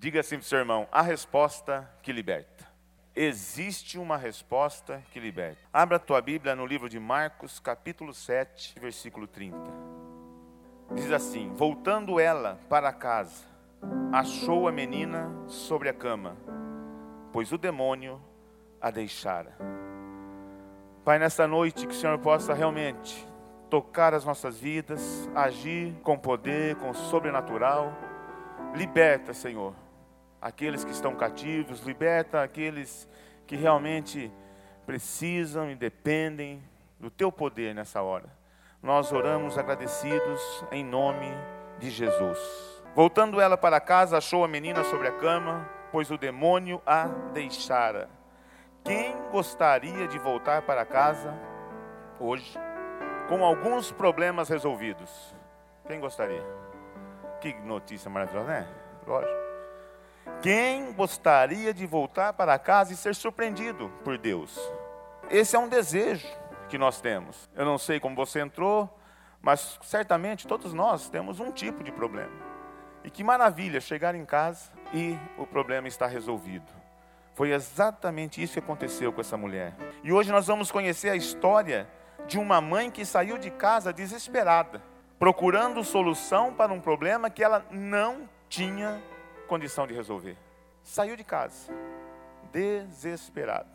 Diga assim para o seu irmão: a resposta que liberta. Existe uma resposta que liberta. Abra a tua Bíblia no livro de Marcos, capítulo 7, versículo 30. Diz assim: Voltando ela para casa, achou a menina sobre a cama, pois o demônio a deixara. Pai, nesta noite que o Senhor possa realmente tocar as nossas vidas, agir com poder, com sobrenatural. Liberta, Senhor aqueles que estão cativos, liberta aqueles que realmente precisam e dependem do teu poder nessa hora. Nós oramos agradecidos em nome de Jesus. Voltando ela para casa, achou a menina sobre a cama, pois o demônio a deixara. Quem gostaria de voltar para casa hoje com alguns problemas resolvidos? Quem gostaria? Que notícia maravilhosa, né? Lógico. Quem gostaria de voltar para casa e ser surpreendido por Deus? Esse é um desejo que nós temos. Eu não sei como você entrou, mas certamente todos nós temos um tipo de problema. E que maravilha chegar em casa e o problema está resolvido. Foi exatamente isso que aconteceu com essa mulher. E hoje nós vamos conhecer a história de uma mãe que saiu de casa desesperada, procurando solução para um problema que ela não tinha condição de resolver. Saiu de casa, desesperado.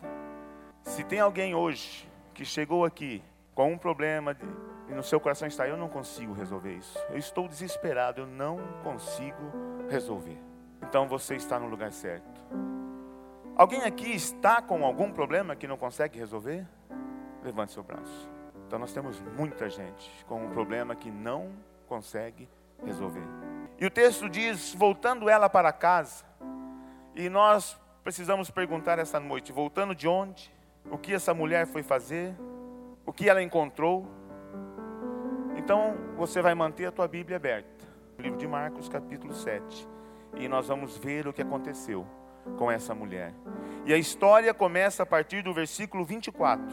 Se tem alguém hoje que chegou aqui com um problema de, e no seu coração está, eu não consigo resolver isso. Eu estou desesperado, eu não consigo resolver. Então você está no lugar certo. Alguém aqui está com algum problema que não consegue resolver? Levante seu braço. Então nós temos muita gente com um problema que não consegue resolver. E o texto diz: voltando ela para casa, e nós precisamos perguntar essa noite: voltando de onde? O que essa mulher foi fazer? O que ela encontrou? Então você vai manter a tua Bíblia aberta, livro de Marcos, capítulo 7, e nós vamos ver o que aconteceu com essa mulher. E a história começa a partir do versículo 24.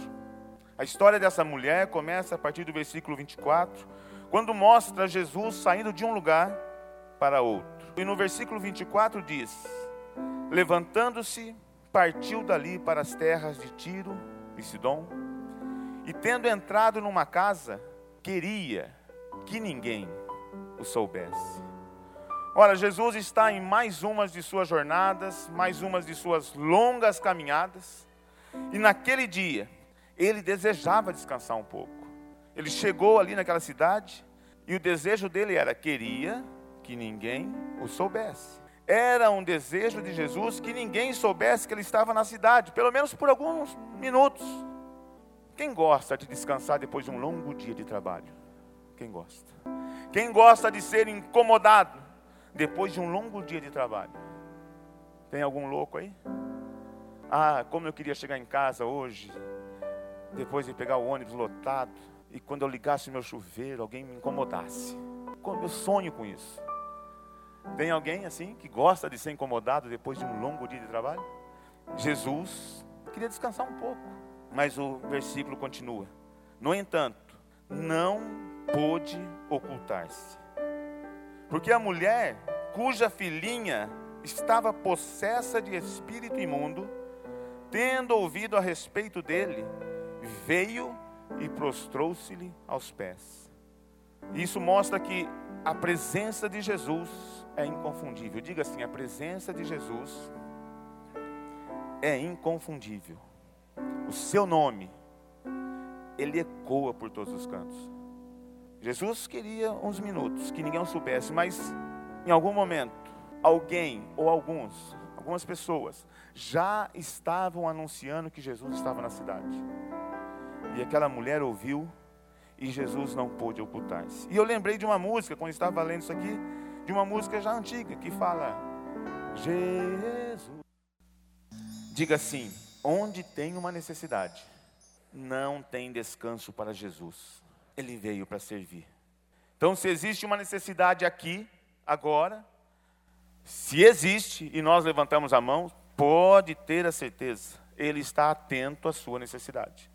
A história dessa mulher começa a partir do versículo 24, quando mostra Jesus saindo de um lugar para outro. E no versículo 24 diz: Levantando-se, partiu dali para as terras de Tiro e Sidom, e tendo entrado numa casa, queria que ninguém o soubesse. Ora, Jesus está em mais umas de suas jornadas, mais umas de suas longas caminhadas, e naquele dia ele desejava descansar um pouco. Ele chegou ali naquela cidade e o desejo dele era queria que ninguém o soubesse. Era um desejo de Jesus que ninguém soubesse que ele estava na cidade, pelo menos por alguns minutos. Quem gosta de descansar depois de um longo dia de trabalho? Quem gosta? Quem gosta de ser incomodado depois de um longo dia de trabalho? Tem algum louco aí? Ah, como eu queria chegar em casa hoje, depois de pegar o ônibus lotado, e quando eu ligasse meu chuveiro, alguém me incomodasse. Eu sonho com isso. Tem alguém assim que gosta de ser incomodado depois de um longo dia de trabalho? Jesus queria descansar um pouco, mas o versículo continua. No entanto, não pôde ocultar-se. Porque a mulher cuja filhinha estava possessa de espírito imundo, tendo ouvido a respeito dele, veio e prostrou-se-lhe aos pés. Isso mostra que a presença de Jesus é inconfundível. Diga assim: a presença de Jesus é inconfundível. O seu nome, ele ecoa por todos os cantos. Jesus queria uns minutos que ninguém soubesse, mas em algum momento, alguém ou alguns, algumas pessoas, já estavam anunciando que Jesus estava na cidade. E aquela mulher ouviu e Jesus não pôde ocultar-se. E eu lembrei de uma música, quando estava lendo isso aqui, de uma música já antiga, que fala: Jesus. Diga assim: onde tem uma necessidade, não tem descanso para Jesus. Ele veio para servir. Então, se existe uma necessidade aqui, agora, se existe e nós levantamos a mão, pode ter a certeza, Ele está atento à sua necessidade.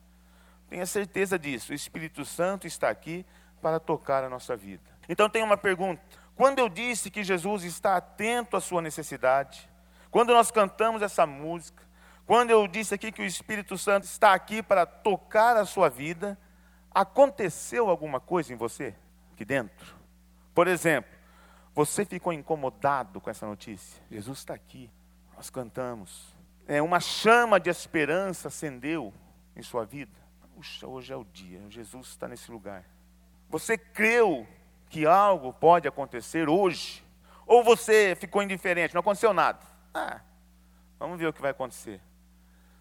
Tenha certeza disso. O Espírito Santo está aqui para tocar a nossa vida. Então tem uma pergunta: Quando eu disse que Jesus está atento à sua necessidade, quando nós cantamos essa música, quando eu disse aqui que o Espírito Santo está aqui para tocar a sua vida, aconteceu alguma coisa em você aqui dentro? Por exemplo, você ficou incomodado com essa notícia? Jesus está aqui, nós cantamos. É, uma chama de esperança acendeu em sua vida. Puxa, hoje é o dia, Jesus está nesse lugar. Você creu que algo pode acontecer hoje? Ou você ficou indiferente, não aconteceu nada? Ah, vamos ver o que vai acontecer.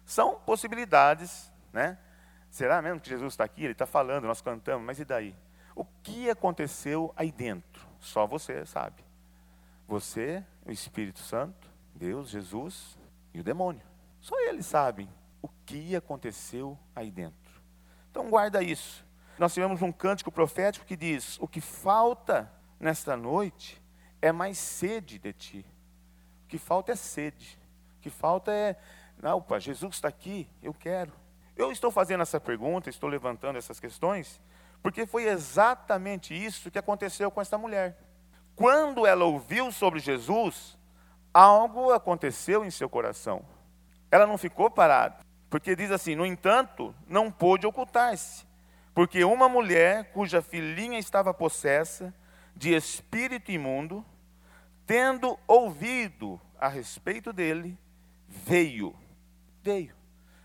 São possibilidades, né? Será mesmo que Jesus está aqui? Ele está falando, nós cantamos, mas e daí? O que aconteceu aí dentro? Só você sabe. Você, o Espírito Santo, Deus, Jesus e o demônio. Só eles sabem o que aconteceu aí dentro. Então guarda isso. Nós tivemos um cântico profético que diz: O que falta nesta noite é mais sede de ti. O que falta é sede. O que falta é, não, opa, Jesus está aqui, eu quero. Eu estou fazendo essa pergunta, estou levantando essas questões, porque foi exatamente isso que aconteceu com esta mulher. Quando ela ouviu sobre Jesus, algo aconteceu em seu coração. Ela não ficou parada, porque diz assim: no entanto, não pôde ocultar-se porque uma mulher cuja filhinha estava possessa de espírito imundo, tendo ouvido a respeito dele, veio. Veio.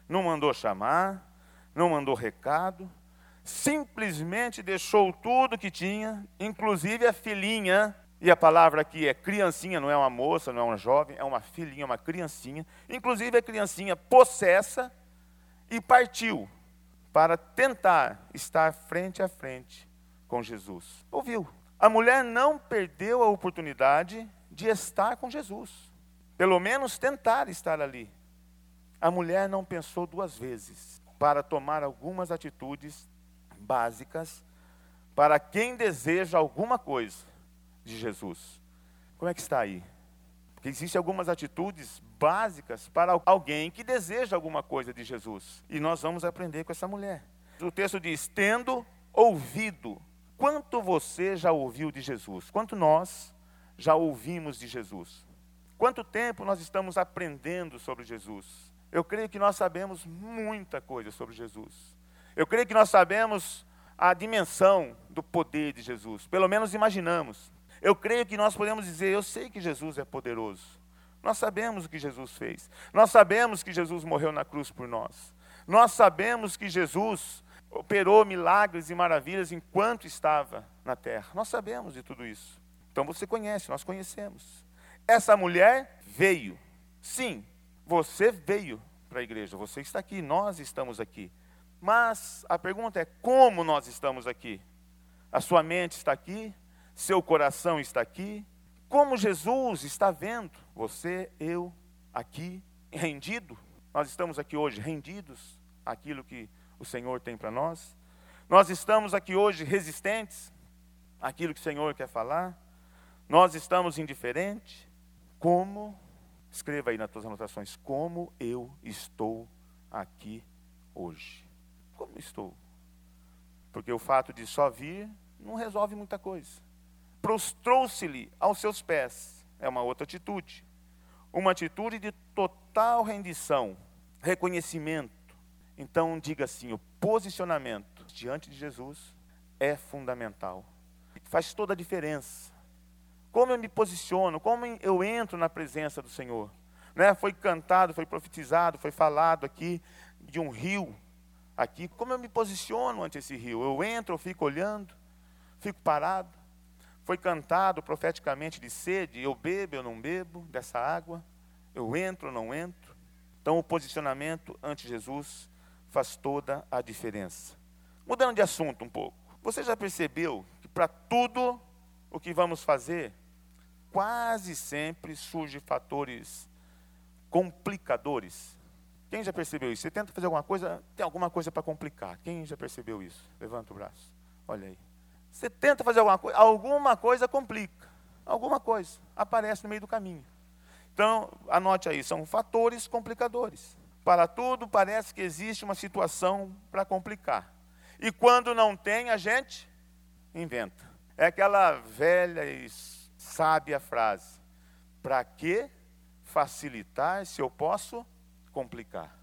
Não mandou chamar, não mandou recado, simplesmente deixou tudo que tinha, inclusive a filhinha, e a palavra aqui é criancinha, não é uma moça, não é uma jovem, é uma filhinha, uma criancinha, inclusive a criancinha possessa, e partiu para tentar estar frente a frente com Jesus. Ouviu? A mulher não perdeu a oportunidade de estar com Jesus, pelo menos tentar estar ali. A mulher não pensou duas vezes para tomar algumas atitudes básicas para quem deseja alguma coisa de Jesus. Como é que está aí? Porque existem algumas atitudes básicas para alguém que deseja alguma coisa de Jesus. E nós vamos aprender com essa mulher. O texto diz: tendo ouvido. Quanto você já ouviu de Jesus? Quanto nós já ouvimos de Jesus? Quanto tempo nós estamos aprendendo sobre Jesus? Eu creio que nós sabemos muita coisa sobre Jesus. Eu creio que nós sabemos a dimensão do poder de Jesus. Pelo menos imaginamos. Eu creio que nós podemos dizer: eu sei que Jesus é poderoso. Nós sabemos o que Jesus fez. Nós sabemos que Jesus morreu na cruz por nós. Nós sabemos que Jesus operou milagres e maravilhas enquanto estava na terra. Nós sabemos de tudo isso. Então você conhece, nós conhecemos. Essa mulher veio. Sim, você veio para a igreja, você está aqui, nós estamos aqui. Mas a pergunta é: como nós estamos aqui? A sua mente está aqui? Seu coração está aqui, como Jesus está vendo você, eu, aqui, rendido. Nós estamos aqui hoje rendidos àquilo que o Senhor tem para nós. Nós estamos aqui hoje resistentes àquilo que o Senhor quer falar. Nós estamos indiferentes. Como, escreva aí nas suas anotações, como eu estou aqui hoje. Como estou? Porque o fato de só vir não resolve muita coisa prostrou-se-lhe aos seus pés. É uma outra atitude. Uma atitude de total rendição, reconhecimento. Então, diga assim: o posicionamento diante de Jesus é fundamental. Faz toda a diferença. Como eu me posiciono, como eu entro na presença do Senhor. Né? Foi cantado, foi profetizado, foi falado aqui de um rio. Aqui, como eu me posiciono ante esse rio? Eu entro, eu fico olhando, fico parado. Foi cantado profeticamente de sede, eu bebo, eu não bebo dessa água, eu entro, ou não entro. Então o posicionamento ante Jesus faz toda a diferença. Mudando de assunto um pouco, você já percebeu que para tudo o que vamos fazer, quase sempre surgem fatores complicadores. Quem já percebeu isso? Você tenta fazer alguma coisa, tem alguma coisa para complicar. Quem já percebeu isso? Levanta o braço. Olha aí. Você tenta fazer alguma coisa, alguma coisa complica. Alguma coisa aparece no meio do caminho. Então, anote aí, são fatores complicadores. Para tudo parece que existe uma situação para complicar. E quando não tem, a gente inventa. É aquela velha sábia frase: para que facilitar se eu posso complicar?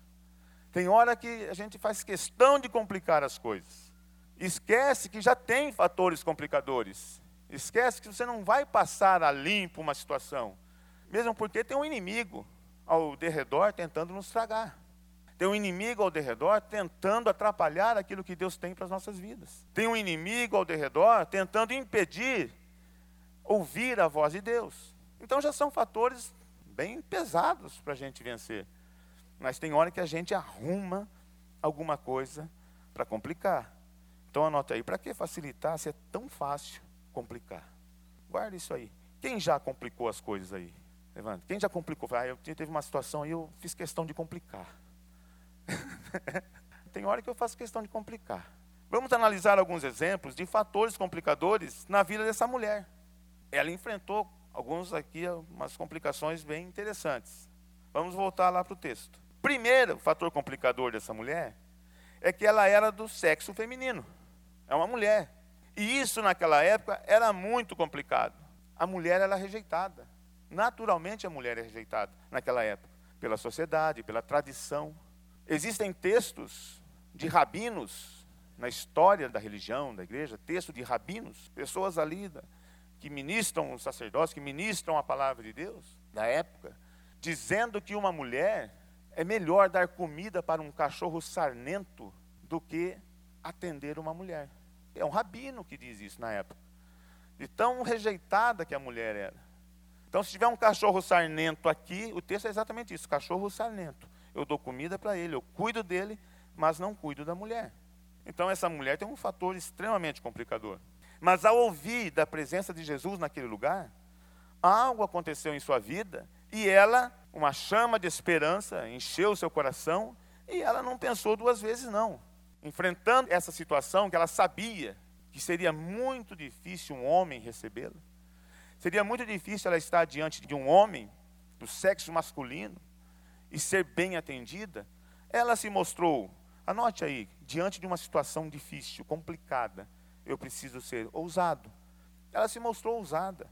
Tem hora que a gente faz questão de complicar as coisas. Esquece que já tem fatores complicadores. Esquece que você não vai passar a limpo uma situação. Mesmo porque tem um inimigo ao derredor tentando nos tragar. Tem um inimigo ao derredor tentando atrapalhar aquilo que Deus tem para as nossas vidas. Tem um inimigo ao derredor tentando impedir ouvir a voz de Deus. Então já são fatores bem pesados para a gente vencer. Mas tem hora que a gente arruma alguma coisa para complicar. Então anota aí, para que facilitar se é tão fácil complicar? Guarda isso aí. Quem já complicou as coisas aí? Levanta. Quem já complicou? Ah, eu teve uma situação aí, eu fiz questão de complicar. tem hora que eu faço questão de complicar. Vamos analisar alguns exemplos de fatores complicadores na vida dessa mulher. Ela enfrentou alguns aqui, umas complicações bem interessantes. Vamos voltar lá para o texto. Primeiro fator complicador dessa mulher é que ela era do sexo feminino. É uma mulher. E isso naquela época era muito complicado. A mulher era rejeitada. Naturalmente a mulher é rejeitada naquela época, pela sociedade, pela tradição. Existem textos de rabinos na história da religião, da igreja, texto de rabinos, pessoas ali que ministram os sacerdotes, que ministram a palavra de Deus da época, dizendo que uma mulher é melhor dar comida para um cachorro sarnento do que atender uma mulher. É um rabino que diz isso na época. De tão rejeitada que a mulher era. Então, se tiver um cachorro sarnento aqui, o texto é exatamente isso: cachorro sarnento. Eu dou comida para ele, eu cuido dele, mas não cuido da mulher. Então, essa mulher tem um fator extremamente complicador. Mas ao ouvir da presença de Jesus naquele lugar, algo aconteceu em sua vida e ela uma chama de esperança encheu seu coração e ela não pensou duas vezes, não. Enfrentando essa situação que ela sabia que seria muito difícil um homem recebê-la, seria muito difícil ela estar diante de um homem do sexo masculino e ser bem atendida, ela se mostrou, anote aí, diante de uma situação difícil, complicada, eu preciso ser ousado. Ela se mostrou ousada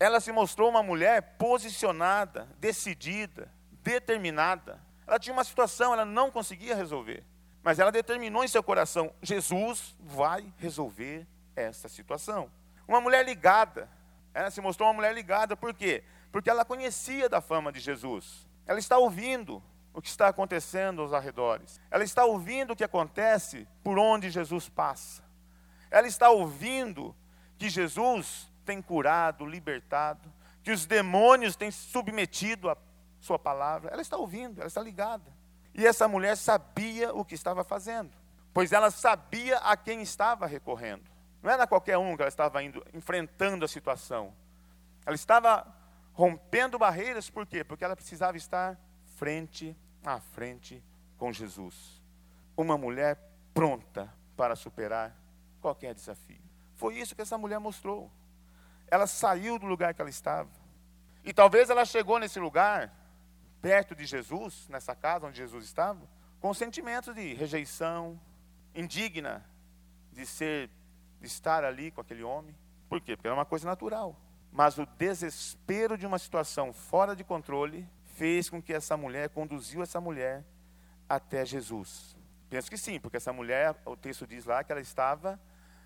ela se mostrou uma mulher posicionada, decidida, determinada. Ela tinha uma situação, ela não conseguia resolver. Mas ela determinou em seu coração: Jesus vai resolver esta situação. Uma mulher ligada. Ela se mostrou uma mulher ligada, por quê? Porque ela conhecia da fama de Jesus. Ela está ouvindo o que está acontecendo aos arredores. Ela está ouvindo o que acontece por onde Jesus passa. Ela está ouvindo que Jesus tem curado, libertado, que os demônios têm submetido a sua palavra. Ela está ouvindo, ela está ligada. E essa mulher sabia o que estava fazendo, pois ela sabia a quem estava recorrendo. Não era qualquer um que ela estava indo, enfrentando a situação. Ela estava rompendo barreiras, por quê? Porque ela precisava estar frente a frente com Jesus. Uma mulher pronta para superar qualquer desafio. Foi isso que essa mulher mostrou ela saiu do lugar que ela estava. E talvez ela chegou nesse lugar, perto de Jesus, nessa casa onde Jesus estava, com sentimentos de rejeição, indigna de ser, de estar ali com aquele homem. Por quê? Porque era uma coisa natural. Mas o desespero de uma situação fora de controle fez com que essa mulher, conduziu essa mulher até Jesus. Penso que sim, porque essa mulher, o texto diz lá que ela estava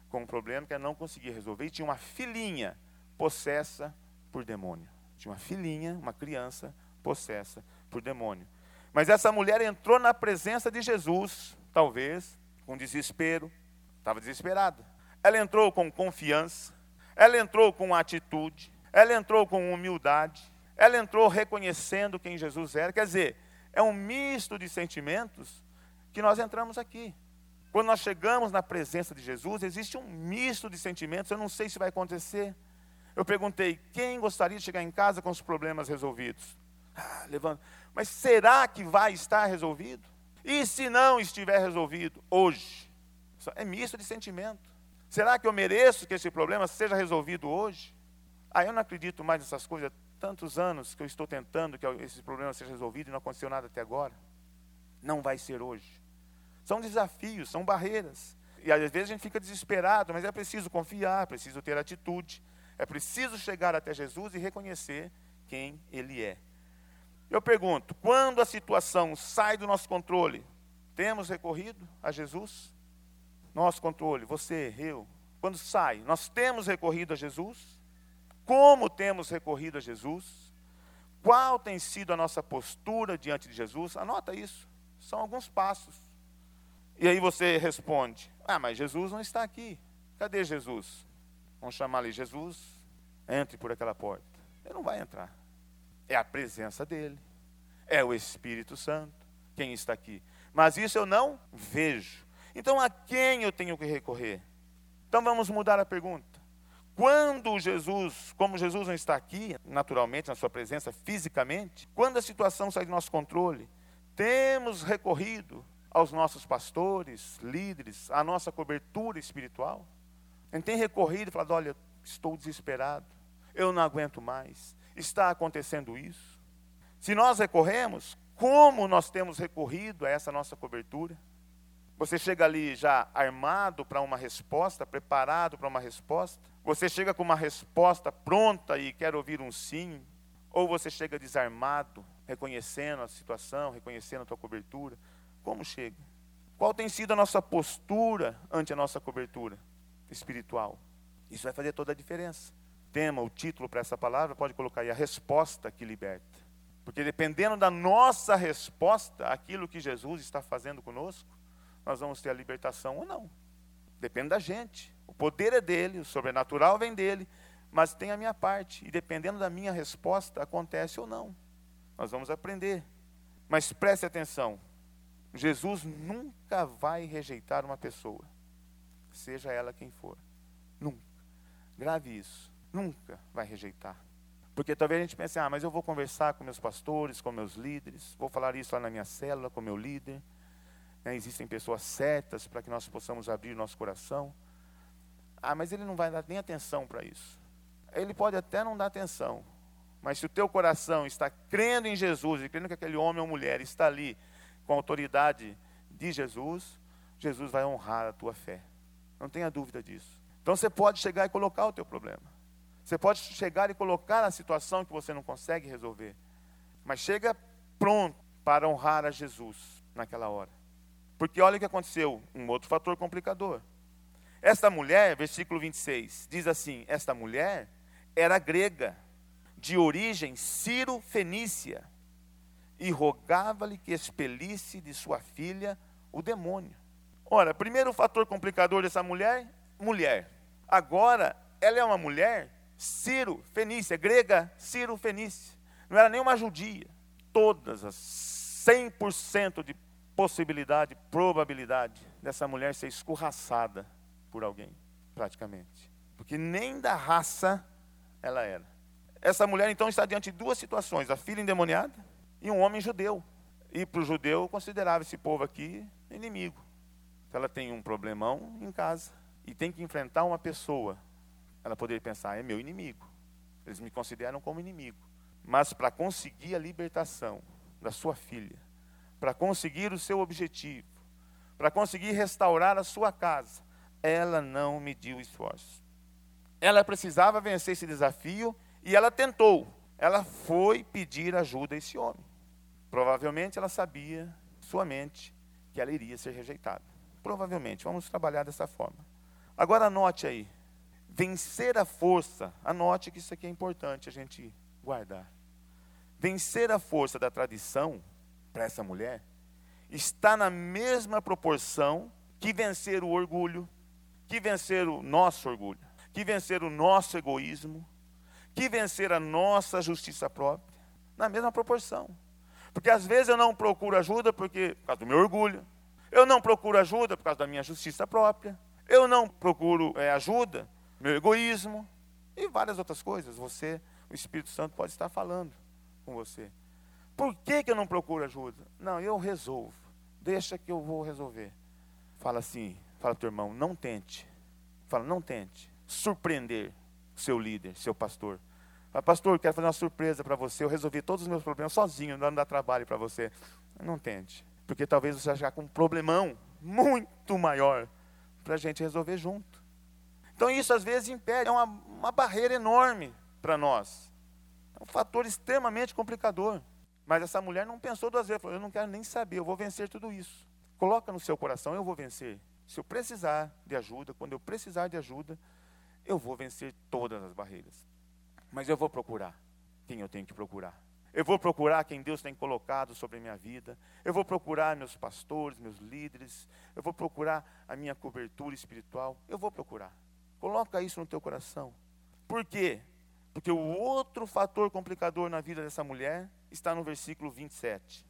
com um problema que ela não conseguia resolver e tinha uma filhinha possessa por demônio. Tinha uma filhinha, uma criança possessa por demônio. Mas essa mulher entrou na presença de Jesus, talvez, com desespero, estava desesperada. Ela entrou com confiança, ela entrou com atitude, ela entrou com humildade, ela entrou reconhecendo quem Jesus era. Quer dizer, é um misto de sentimentos que nós entramos aqui. Quando nós chegamos na presença de Jesus, existe um misto de sentimentos. Eu não sei se vai acontecer eu perguntei: quem gostaria de chegar em casa com os problemas resolvidos? Ah. Mas será que vai estar resolvido? E se não estiver resolvido hoje? É misto de sentimento. Será que eu mereço que esse problema seja resolvido hoje? Ah, eu não acredito mais nessas coisas. Tantos anos que eu estou tentando que esse problema seja resolvido e não aconteceu nada até agora. Não vai ser hoje. São desafios, são barreiras. E às vezes a gente fica desesperado, mas é preciso confiar, preciso ter atitude É preciso chegar até Jesus e reconhecer quem Ele é. Eu pergunto: quando a situação sai do nosso controle, temos recorrido a Jesus? Nosso controle, você, eu. Quando sai, nós temos recorrido a Jesus? Como temos recorrido a Jesus? Qual tem sido a nossa postura diante de Jesus? Anota isso. São alguns passos. E aí você responde: Ah, mas Jesus não está aqui. Cadê Jesus? Vamos chamar ali Jesus, entre por aquela porta. Ele não vai entrar. É a presença dele. É o Espírito Santo quem está aqui. Mas isso eu não vejo. Então a quem eu tenho que recorrer? Então vamos mudar a pergunta. Quando Jesus, como Jesus não está aqui, naturalmente, na sua presença, fisicamente, quando a situação sai do nosso controle, temos recorrido aos nossos pastores, líderes, à nossa cobertura espiritual. A gente tem recorrido e falado: olha, estou desesperado, eu não aguento mais, está acontecendo isso. Se nós recorremos, como nós temos recorrido a essa nossa cobertura? Você chega ali já armado para uma resposta, preparado para uma resposta? Você chega com uma resposta pronta e quer ouvir um sim? Ou você chega desarmado, reconhecendo a situação, reconhecendo a tua cobertura? Como chega? Qual tem sido a nossa postura ante a nossa cobertura espiritual? Isso vai fazer toda a diferença. Tema, o título para essa palavra, pode colocar aí a resposta que liberta. Porque dependendo da nossa resposta àquilo que Jesus está fazendo conosco, nós vamos ter a libertação ou não. Depende da gente. O poder é dele, o sobrenatural vem dele, mas tem a minha parte. E dependendo da minha resposta, acontece ou não. Nós vamos aprender. Mas preste atenção: Jesus nunca vai rejeitar uma pessoa, seja ela quem for. Nunca. Grave isso. Nunca vai rejeitar. Porque talvez a gente pense, ah, mas eu vou conversar com meus pastores, com meus líderes, vou falar isso lá na minha célula, com meu líder. Né, existem pessoas certas para que nós possamos abrir nosso coração. Ah, mas ele não vai dar nem atenção para isso. Ele pode até não dar atenção, mas se o teu coração está crendo em Jesus e crendo que aquele homem ou mulher está ali com a autoridade de Jesus, Jesus vai honrar a tua fé. Não tenha dúvida disso. Então você pode chegar e colocar o teu problema. Você pode chegar e colocar a situação que você não consegue resolver. Mas chega pronto para honrar a Jesus naquela hora. Porque olha o que aconteceu, um outro fator complicador. Esta mulher, versículo 26, diz assim: Esta mulher era grega, de origem ciro-fenícia, e rogava-lhe que expelisse de sua filha o demônio. Ora, primeiro fator complicador dessa mulher, mulher. Agora, ela é uma mulher ciro-fenícia, grega ciro-fenícia. Não era nenhuma judia. Todas as 100% de possibilidade, probabilidade dessa mulher ser escorraçada por alguém, praticamente. Porque nem da raça ela era. Essa mulher então está diante de duas situações: a filha endemoniada e um homem judeu. E para o judeu considerava esse povo aqui inimigo. Ela tem um problemão em casa e tem que enfrentar uma pessoa. Ela poderia pensar: é meu inimigo. Eles me consideram como inimigo. Mas para conseguir a libertação da sua filha, para conseguir o seu objetivo, para conseguir restaurar a sua casa, ela não mediu esforço. Ela precisava vencer esse desafio e ela tentou. Ela foi pedir ajuda a esse homem. Provavelmente ela sabia, sua mente, que ela iria ser rejeitada. Provavelmente, vamos trabalhar dessa forma. Agora anote aí, vencer a força, anote que isso aqui é importante a gente guardar. Vencer a força da tradição para essa mulher está na mesma proporção que vencer o orgulho, que vencer o nosso orgulho, que vencer o nosso egoísmo, que vencer a nossa justiça própria, na mesma proporção. Porque às vezes eu não procuro ajuda porque, por causa do meu orgulho, eu não procuro ajuda por causa da minha justiça própria, eu não procuro é, ajuda, meu egoísmo e várias outras coisas. Você, o Espírito Santo pode estar falando com você. Por que, que eu não procuro ajuda? Não, eu resolvo. Deixa que eu vou resolver. Fala assim, fala teu irmão, não tente. Fala, não tente surpreender seu líder, seu pastor. Fala, pastor, quero fazer uma surpresa para você. Eu resolvi todos os meus problemas sozinho, não dá trabalho para você. Não tente. Porque talvez você já com um problemão muito maior para a gente resolver junto. Então isso às vezes impede, é uma, uma barreira enorme para nós. É um fator extremamente complicador. Mas essa mulher não pensou duas vezes, falou, eu não quero nem saber, eu vou vencer tudo isso. Coloca no seu coração, eu vou vencer. Se eu precisar de ajuda, quando eu precisar de ajuda, eu vou vencer todas as barreiras. Mas eu vou procurar quem eu tenho que procurar. Eu vou procurar quem Deus tem colocado sobre a minha vida. Eu vou procurar meus pastores, meus líderes. Eu vou procurar a minha cobertura espiritual. Eu vou procurar. Coloca isso no teu coração. Por quê? Porque o outro fator complicador na vida dessa mulher está no versículo 27.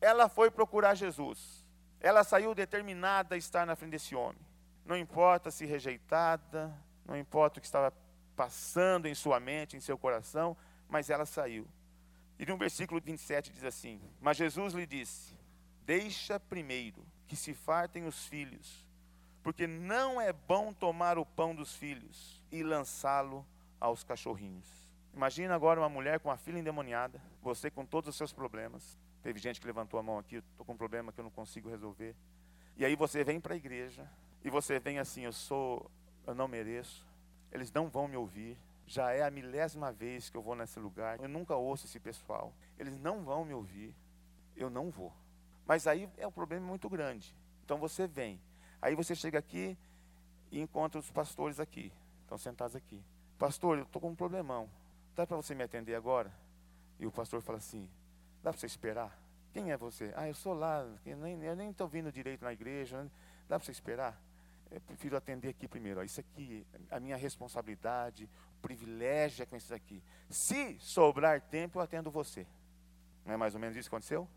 Ela foi procurar Jesus. Ela saiu determinada a estar na frente desse homem. Não importa se rejeitada, não importa o que estava passando em sua mente, em seu coração, mas ela saiu. E no versículo 27 diz assim: Mas Jesus lhe disse: Deixa primeiro que se fartem os filhos, porque não é bom tomar o pão dos filhos e lançá-lo aos cachorrinhos. Imagina agora uma mulher com uma filha endemoniada, você com todos os seus problemas. Teve gente que levantou a mão aqui, estou com um problema que eu não consigo resolver. E aí você vem para a igreja e você vem assim, eu sou, eu não mereço. Eles não vão me ouvir. Já é a milésima vez que eu vou nesse lugar. Eu nunca ouço esse pessoal. Eles não vão me ouvir. Eu não vou. Mas aí é um problema muito grande. Então você vem. Aí você chega aqui e encontra os pastores aqui. Estão sentados aqui. Pastor, eu estou com um problemão. Dá para você me atender agora? E o pastor fala assim: Dá para você esperar? Quem é você? Ah, eu sou lá. Eu nem estou vindo direito na igreja. Dá para você esperar? Eu prefiro atender aqui primeiro. Isso aqui, a minha responsabilidade, o privilégio é com isso aqui. Se sobrar tempo, eu atendo você. Não é mais ou menos isso que aconteceu?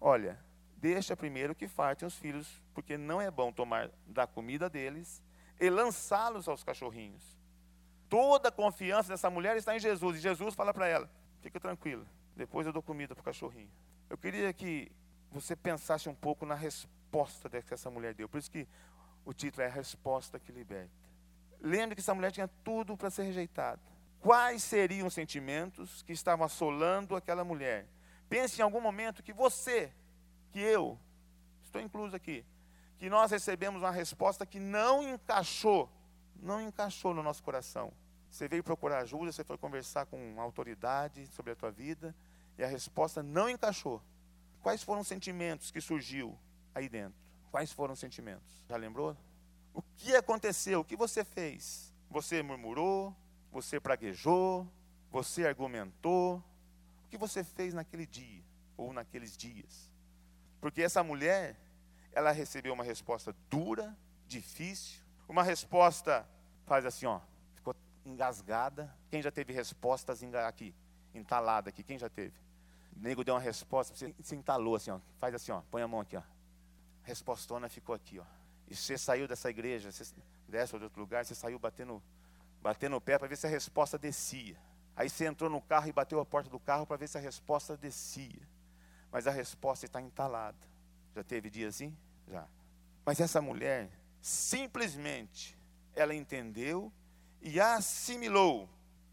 Olha, deixa primeiro que fartem os filhos, porque não é bom tomar da comida deles e lançá-los aos cachorrinhos. Toda a confiança dessa mulher está em Jesus. E Jesus fala para ela: fica tranquila, depois eu dou comida para o cachorrinho. Eu queria que você pensasse um pouco na resposta que essa mulher deu. Por isso que o título é A Resposta que Liberta. Lembre que essa mulher tinha tudo para ser rejeitada. Quais seriam os sentimentos que estavam assolando aquela mulher? Pense em algum momento que você, que eu, estou incluso aqui, que nós recebemos uma resposta que não encaixou, não encaixou no nosso coração. Você veio procurar ajuda, você foi conversar com uma autoridade sobre a tua vida e a resposta não encaixou. Quais foram os sentimentos que surgiu aí dentro? Quais foram os sentimentos? Já lembrou? O que aconteceu? O que você fez? Você murmurou? Você praguejou? Você argumentou? O que você fez naquele dia ou naqueles dias? Porque essa mulher, ela recebeu uma resposta dura, difícil, uma resposta, faz assim, ó, ficou engasgada. Quem já teve respostas aqui, entalada aqui? Quem já teve? O nego deu uma resposta, você se entalou assim, ó, faz assim, ó, põe a mão aqui, ó respostona ficou aqui, ó. E você saiu dessa igreja, você desce ou de outro lugar, você saiu batendo, batendo o pé para ver se a resposta descia. Aí você entrou no carro e bateu a porta do carro para ver se a resposta descia. Mas a resposta está entalada. Já teve dia assim? Já. Mas essa mulher, simplesmente, ela entendeu e assimilou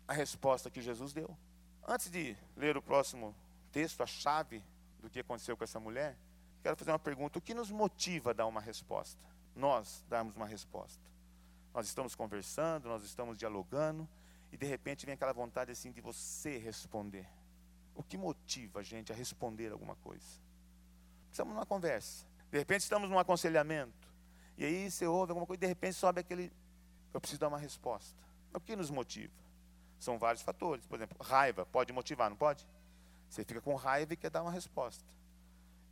a resposta que Jesus deu. Antes de ler o próximo texto, a chave do que aconteceu com essa mulher, Quero fazer uma pergunta: o que nos motiva a dar uma resposta? Nós darmos uma resposta. Nós estamos conversando, nós estamos dialogando, e de repente vem aquela vontade assim de você responder. O que motiva a gente a responder alguma coisa? Estamos numa conversa, de repente estamos num aconselhamento, e aí você ouve alguma coisa e de repente sobe aquele. Eu preciso dar uma resposta. O que nos motiva? São vários fatores. Por exemplo, raiva pode motivar, não pode? Você fica com raiva e quer dar uma resposta.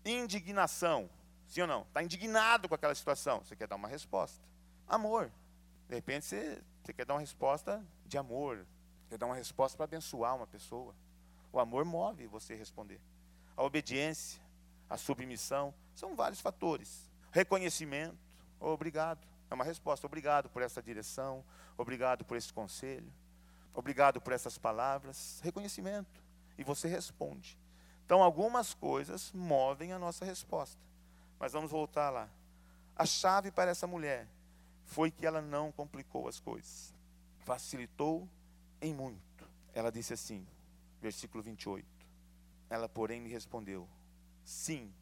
Indignação. Sim ou não? Está indignado com aquela situação. Você quer dar uma resposta. Amor. De repente você, você quer dar uma resposta de amor. Quer dar uma resposta para abençoar uma pessoa. O amor move você responder. A obediência, a submissão, são vários fatores. Reconhecimento. Obrigado. É uma resposta. Obrigado por essa direção. Obrigado por esse conselho. Obrigado por essas palavras. Reconhecimento. E você responde. Então, algumas coisas movem a nossa resposta. Mas vamos voltar lá. A chave para essa mulher foi que ela não complicou as coisas. Facilitou em muito. Ela disse assim, versículo 28. Ela, porém, me respondeu: Sim,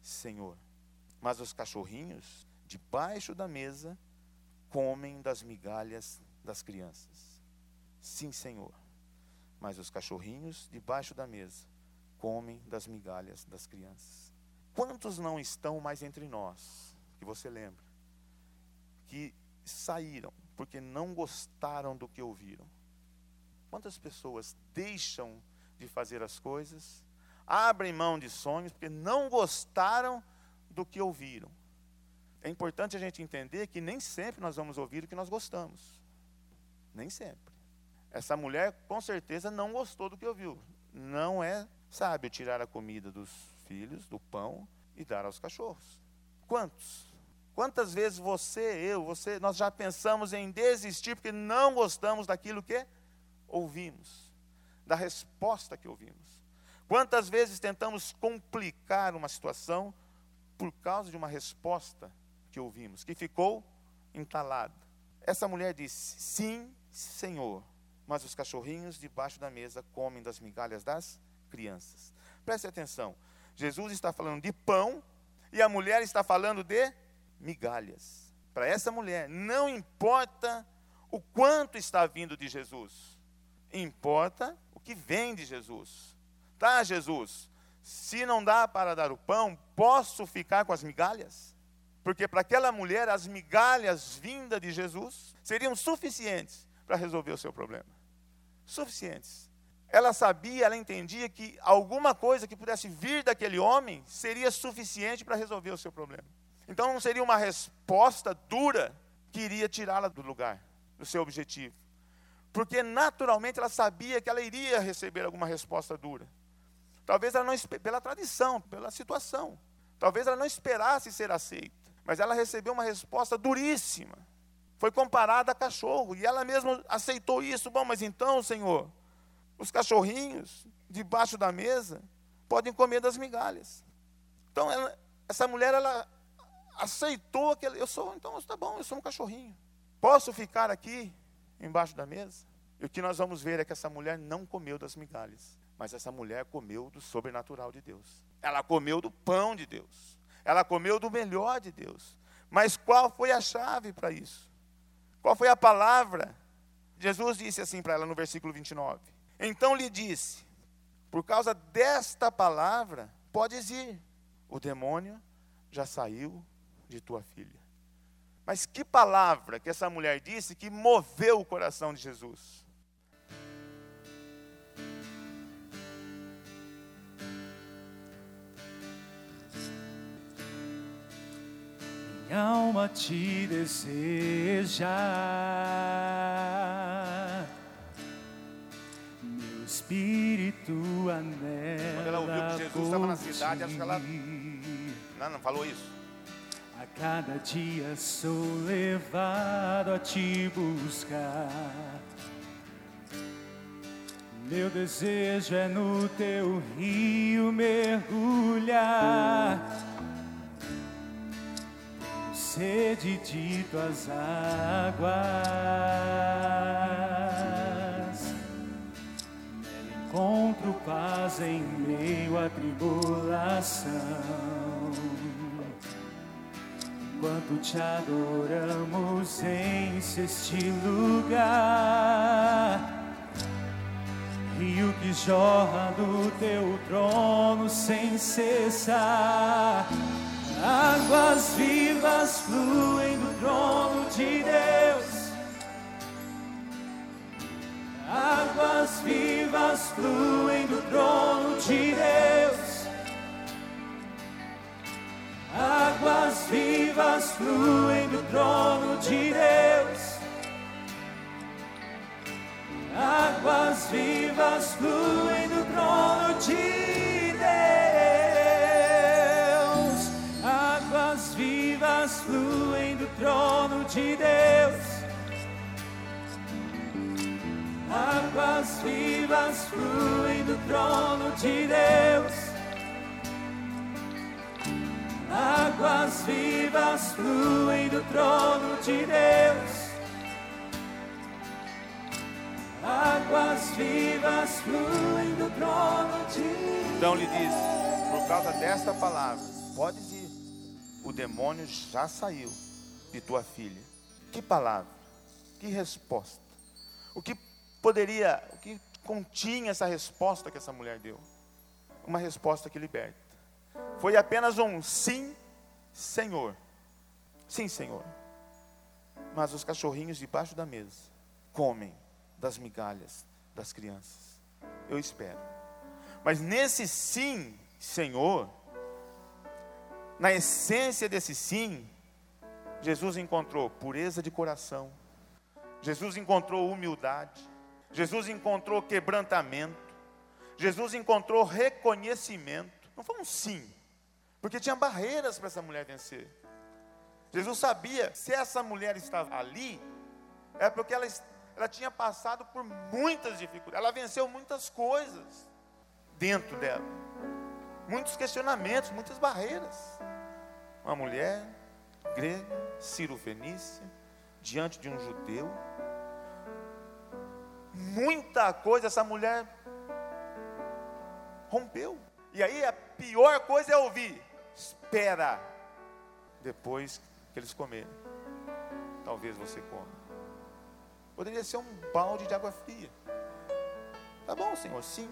Senhor. Mas os cachorrinhos, debaixo da mesa, comem das migalhas das crianças. Sim, Senhor. Mas os cachorrinhos debaixo da mesa comem das migalhas das crianças. Quantos não estão mais entre nós, que você lembra, que saíram porque não gostaram do que ouviram? Quantas pessoas deixam de fazer as coisas, abrem mão de sonhos porque não gostaram do que ouviram? É importante a gente entender que nem sempre nós vamos ouvir o que nós gostamos. Nem sempre. Essa mulher com certeza não gostou do que ouviu. Não é sábio tirar a comida dos filhos, do pão e dar aos cachorros. Quantos? Quantas vezes você, eu, você, nós já pensamos em desistir porque não gostamos daquilo que ouvimos, da resposta que ouvimos? Quantas vezes tentamos complicar uma situação por causa de uma resposta que ouvimos, que ficou entalada? Essa mulher disse: Sim, Senhor, mas os cachorrinhos debaixo da mesa comem das migalhas das crianças. Preste atenção. Jesus está falando de pão e a mulher está falando de migalhas. Para essa mulher, não importa o quanto está vindo de Jesus, importa o que vem de Jesus. Tá, Jesus? Se não dá para dar o pão, posso ficar com as migalhas? Porque para aquela mulher, as migalhas vindas de Jesus seriam suficientes para resolver o seu problema. Suficientes ela sabia, ela entendia que alguma coisa que pudesse vir daquele homem seria suficiente para resolver o seu problema. Então não seria uma resposta dura que iria tirá-la do lugar, do seu objetivo. Porque naturalmente ela sabia que ela iria receber alguma resposta dura. Talvez ela não pela tradição, pela situação. Talvez ela não esperasse ser aceita, mas ela recebeu uma resposta duríssima. Foi comparada a cachorro e ela mesma aceitou isso. Bom, mas então, Senhor, os cachorrinhos debaixo da mesa podem comer das migalhas. Então, ela, essa mulher, ela aceitou que eu sou, então está bom, eu sou um cachorrinho. Posso ficar aqui embaixo da mesa? E o que nós vamos ver é que essa mulher não comeu das migalhas, mas essa mulher comeu do sobrenatural de Deus. Ela comeu do pão de Deus. Ela comeu do melhor de Deus. Mas qual foi a chave para isso? Qual foi a palavra? Jesus disse assim para ela no versículo 29: então lhe disse: Por causa desta palavra, podes ir. O demônio já saiu de tua filha. Mas que palavra que essa mulher disse que moveu o coração de Jesus? Minha alma te deseja espírito anela. Quando ela ouviu que Jesus estava na cidade, acho que ela. Não, não falou isso. A cada dia sou levado a te buscar. Meu desejo é no teu rio mergulhar. Sede de tuas águas encontro paz em meio à tribulação. Enquanto te adoramos em este lugar, rio que jorra do teu trono sem cessar. Águas vivas fluem do trono de Deus Águas vivas fluem do trono de Deus. Águas vivas fluem do trono de Deus. Águas vivas fluem do trono de Deus. Águas vivas fluem do trono de Deus. Águas vivas fluem do trono de Deus. Águas vivas fluem do trono de Deus. Águas vivas fluem do trono de Deus. Então lhe disse: por causa desta palavra, podes ir. O demônio já saiu de tua filha. Que palavra, que resposta. O que poderia, o que continha essa resposta que essa mulher deu? Uma resposta que liberta. Foi apenas um sim, Senhor. Sim, Senhor. Mas os cachorrinhos debaixo da mesa comem das migalhas das crianças. Eu espero. Mas nesse sim, Senhor, na essência desse sim, Jesus encontrou pureza de coração, Jesus encontrou humildade, Jesus encontrou quebrantamento, Jesus encontrou reconhecimento. Não foi um sim, porque tinha barreiras para essa mulher vencer. Jesus sabia se essa mulher estava ali, é porque ela, ela tinha passado por muitas dificuldades, ela venceu muitas coisas dentro dela, muitos questionamentos, muitas barreiras. Uma mulher grega, Ciro-Fenícia, diante de um judeu, muita coisa essa mulher rompeu. E aí a pior coisa é ouvir: espera, depois que eles comerem. Talvez você coma. Poderia ser um balde de água fria. Tá bom, Senhor, sim.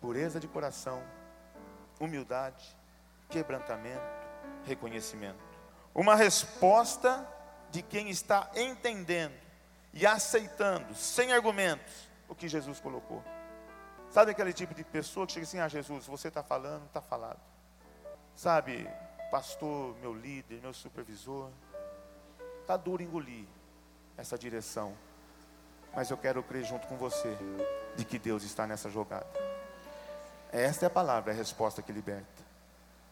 Pureza de coração, humildade, quebrantamento, reconhecimento. Uma resposta de quem está entendendo e aceitando, sem argumentos, o que Jesus colocou. Sabe aquele tipo de pessoa que chega assim: Ah, Jesus, você está falando, está falado. Sabe, pastor, meu líder, meu supervisor, está duro engolir essa direção, mas eu quero crer junto com você de que Deus está nessa jogada. Esta é a palavra, é a resposta que liberta.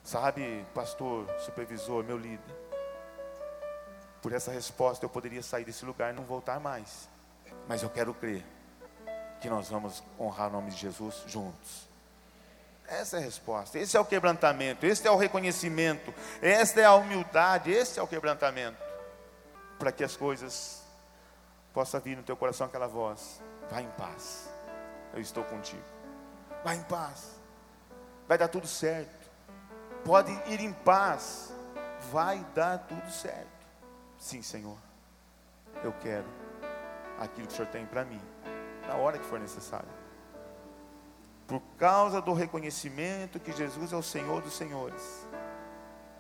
Sabe, pastor, supervisor, meu líder, por essa resposta eu poderia sair desse lugar e não voltar mais. Mas eu quero crer que nós vamos honrar o nome de Jesus juntos. Essa é a resposta, esse é o quebrantamento, esse é o reconhecimento, esta é a humildade, esse é o quebrantamento. Para que as coisas possa vir no teu coração aquela voz: vai em paz, eu estou contigo. Vai em paz, vai dar tudo certo. Pode ir em paz, vai dar tudo certo. Sim, Senhor, eu quero aquilo que o Senhor tem para mim, na hora que for necessário. Por causa do reconhecimento que Jesus é o Senhor dos Senhores,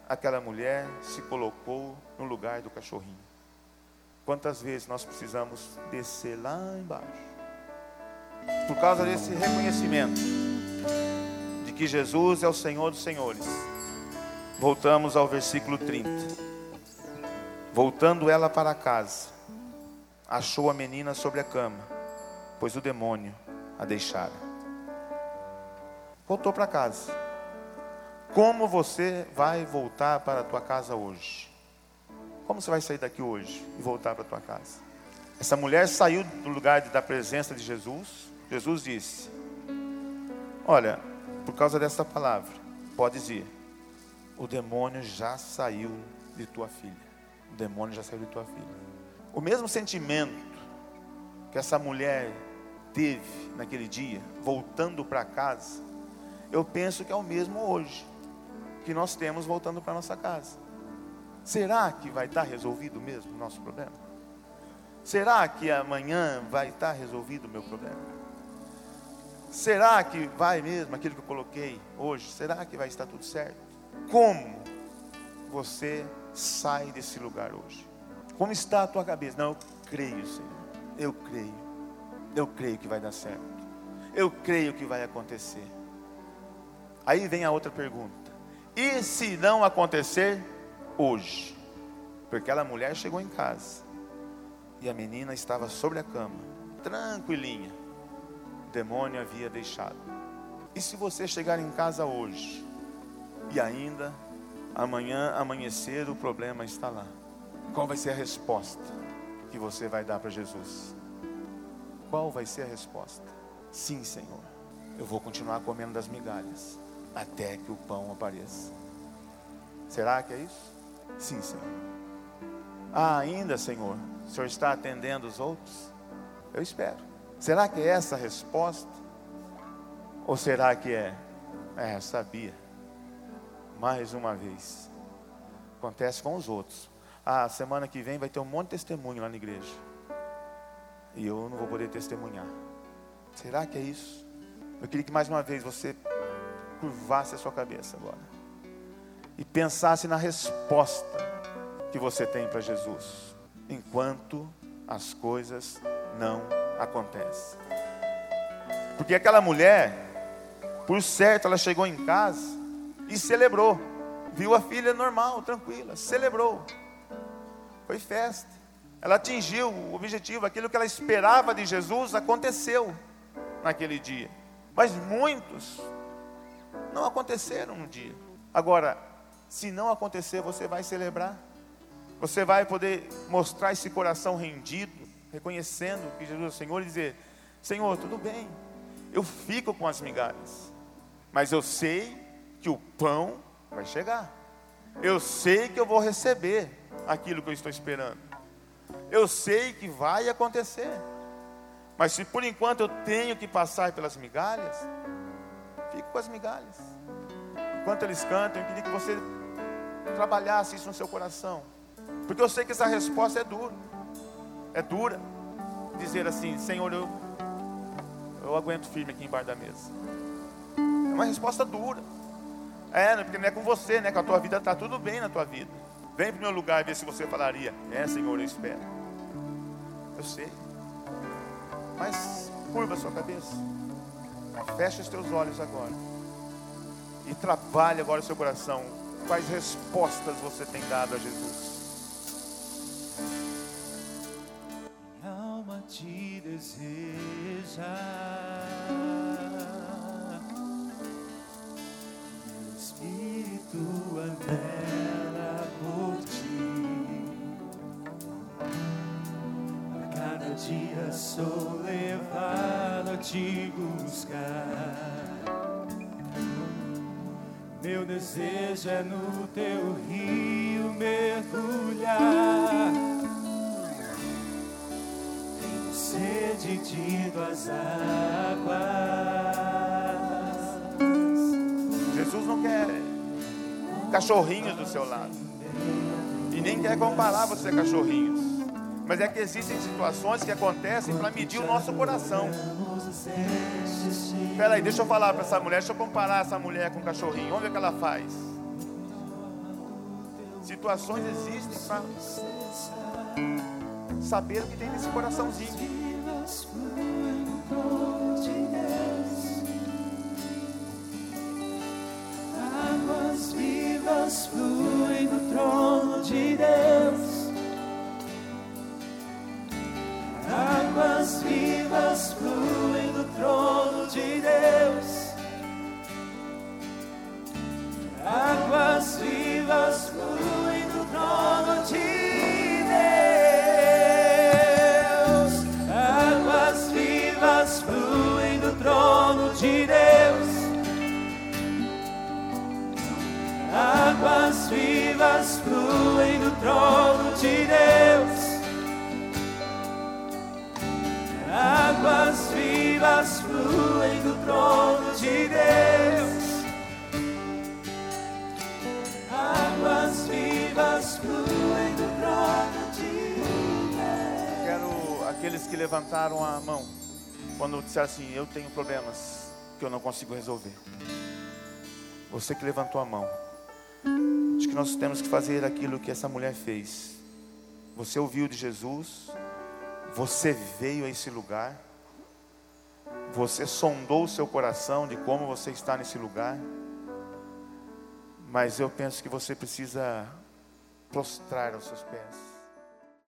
aquela mulher se colocou no lugar do cachorrinho. Quantas vezes nós precisamos descer lá embaixo? Por causa desse reconhecimento de que Jesus é o Senhor dos Senhores. Voltamos ao versículo 30. Voltando ela para casa, achou a menina sobre a cama, pois o demônio a deixara. Voltou para casa. Como você vai voltar para a tua casa hoje? Como você vai sair daqui hoje e voltar para a tua casa? Essa mulher saiu do lugar da presença de Jesus. Jesus disse: Olha, por causa dessa palavra, podes ir. O demônio já saiu de tua filha o demônio já saiu de tua filha. O mesmo sentimento que essa mulher teve naquele dia, voltando para casa, eu penso que é o mesmo hoje, que nós temos voltando para nossa casa. Será que vai estar resolvido mesmo o nosso problema? Será que amanhã vai estar resolvido o meu problema? Será que vai mesmo aquilo que eu coloquei hoje? Será que vai estar tudo certo? Como você sai desse lugar hoje. Como está a tua cabeça? Não, eu creio, Senhor. Eu creio. Eu creio que vai dar certo. Eu creio que vai acontecer. Aí vem a outra pergunta. E se não acontecer hoje? Porque aquela mulher chegou em casa e a menina estava sobre a cama, tranquilinha. O demônio havia deixado. E se você chegar em casa hoje e ainda amanhã amanhecer o problema está lá. Qual vai ser a resposta que você vai dar para Jesus? Qual vai ser a resposta? Sim, Senhor. Eu vou continuar comendo das migalhas até que o pão apareça. Será que é isso? Sim, Senhor. Ah, ainda, Senhor, o Senhor está atendendo os outros? Eu espero. Será que é essa a resposta? Ou será que é? É, sabia mais uma vez. Acontece com os outros, Ah, semana que vem vai ter um monte de testemunho lá na igreja. E eu não vou poder testemunhar. Será que é isso? Eu queria que mais uma vez você curvasse a sua cabeça agora. E pensasse na resposta que você tem para Jesus. Enquanto as coisas não acontecem. Porque aquela mulher, por certo, ela chegou em casa e celebrou. Viu a filha normal, tranquila, celebrou. Foi festa. Ela atingiu o objetivo, aquilo que ela esperava de Jesus aconteceu naquele dia. Mas muitos não aconteceram no dia. Agora, se não acontecer, você vai celebrar. Você vai poder mostrar esse coração rendido, reconhecendo que Jesus é o Senhor e dizer: Senhor, tudo bem, eu fico com as migalhas, mas eu sei que o pão vai chegar. Eu sei que eu vou receber aquilo que eu estou esperando. Eu sei que vai acontecer. Mas se por enquanto eu tenho que passar pelas migalhas, fico com as migalhas. Enquanto eles cantam, eu queria que você trabalhasse isso no seu coração. Porque eu sei que essa resposta é dura. É dura. Dizer assim, Senhor, eu, eu aguento firme aqui embaixo da mesa. É uma resposta dura. É, porque não é com você, né? Que a tua vida está tudo bem na tua vida. Vem para o meu lugar e vê se você falaria. É, Senhor, eu espero. Eu sei. Mas curva sua cabeça. Fecha os teus olhos agora. E trabalhe agora o seu coração. Quais respostas você tem dado a Jesus? Minha alma te deseja. Dia sou levado a te buscar. Meu desejo é no teu rio mergulhar. Tenho sede de tuas águas. Jesus não quer cachorrinhos do seu lado. E nem quer comparar você a cachorrinhos. Mas é que existem situações que acontecem para medir o nosso coração. Espera aí, deixa eu falar para essa mulher, deixa eu comparar essa mulher com um cachorrinho. Vamos ver o que ela faz. Situações existem para saber o que tem nesse coraçãozinho. Águas vivas fluem do trono de Deus. Águas vivas fluem do trono de Deus. Águas vivas fluem do trono de Deus. Águas vivas fluem do trono de Deus. Águas vivas fluem do trono de Deus. Águas vivas fluem do trono de Deus. Águas vivas fluem do trono de Deus. Quero aqueles que levantaram a mão quando disseram assim: Eu tenho problemas que eu não consigo resolver. Você que levantou a mão. Acho que nós temos que fazer aquilo que essa mulher fez. Você ouviu de Jesus, você veio a esse lugar, você sondou o seu coração de como você está nesse lugar, mas eu penso que você precisa prostrar aos seus pés.